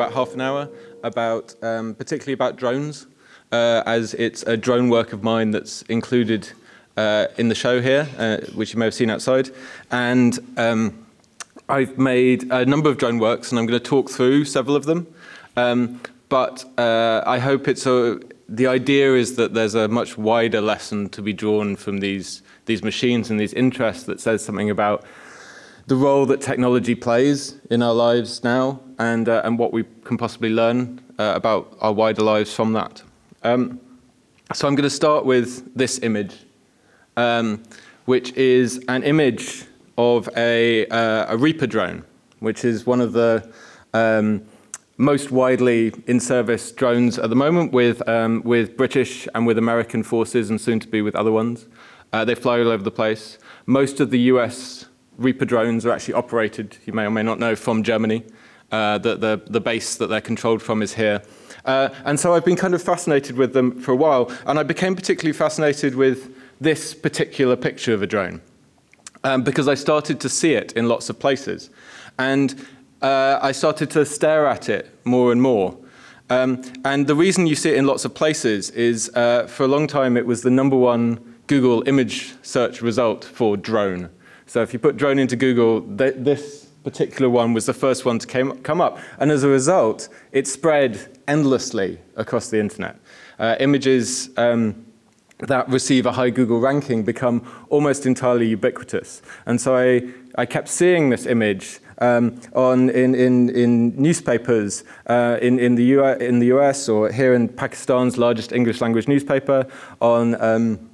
about half an hour about um, particularly about drones, uh, as it's a drone work of mine that's included uh, in the show here, uh, which you may have seen outside. And um, I've made a number of drone works, and I'm going to talk through several of them. Um, but uh, I hope it's a, the idea is that there's a much wider lesson to be drawn from these, these machines and these interests that says something about the role that technology plays in our lives now and, uh, and what we can possibly learn uh, about our wider lives from that. Um, so I'm going to start with this image, um, which is an image of a, uh, a Reaper drone, which is one of the um, most widely in service drones at the moment with, um, with British and with American forces and soon to be with other ones. Uh, they fly all over the place. Most of the US Reaper drones are actually operated, you may or may not know, from Germany. Uh, the, the, the base that they're controlled from is here. Uh, and so I've been kind of fascinated with them for a while, and I became particularly fascinated with this particular picture of a drone um, because I started to see it in lots of places. And uh, I started to stare at it more and more. Um, and the reason you see it in lots of places is uh, for a long time it was the number one Google image search result for drone. So if you put drone into Google, th this particular one was the first one to came, come up. And as a result, it spread endlessly across the internet. Uh, images um, that receive a high Google ranking become almost entirely ubiquitous. And so I, I kept seeing this image um, on, in, in, in newspapers uh, in, in, the US, in the US or here in Pakistan's largest English language newspaper, on um,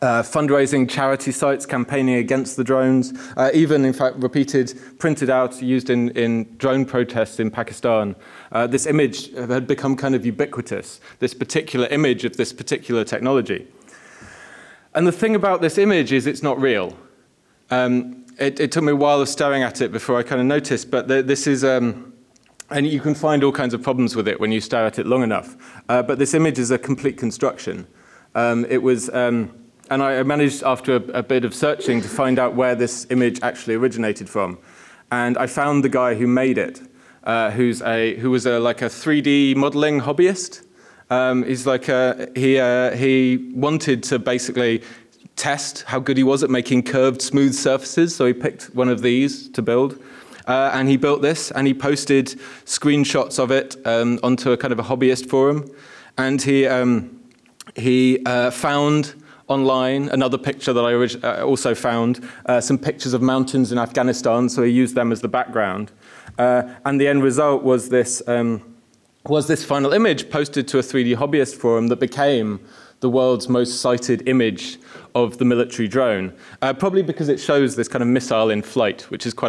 uh, fundraising charity sites campaigning against the drones, uh, even in fact repeated, printed out, used in, in drone protests in Pakistan. Uh, this image had become kind of ubiquitous, this particular image of this particular technology. And the thing about this image is it's not real. Um, it, it, took me a while of staring at it before I kind of noticed, but the, this is, um, and you can find all kinds of problems with it when you stare at it long enough. Uh, but this image is a complete construction. Um, it was, um, and I managed after a, a bit of searching to find out where this image actually originated from. And I found the guy who made it, uh, who's a, who was a, like a 3D modeling hobbyist. Um, he's like a, he, uh, he wanted to basically test how good he was at making curved, smooth surfaces. So he picked one of these to build. Uh, and he built this and he posted screenshots of it um, onto a kind of a hobbyist forum. And he, um, he uh, found online another picture that I uh, also found, uh, some pictures of mountains in Afghanistan, so he used them as the background. Uh, and the end result was this, um, was this final image posted to a 3D hobbyist forum that became the world's most cited image of the military drone, uh, probably because it shows this kind of missile in flight, which is quite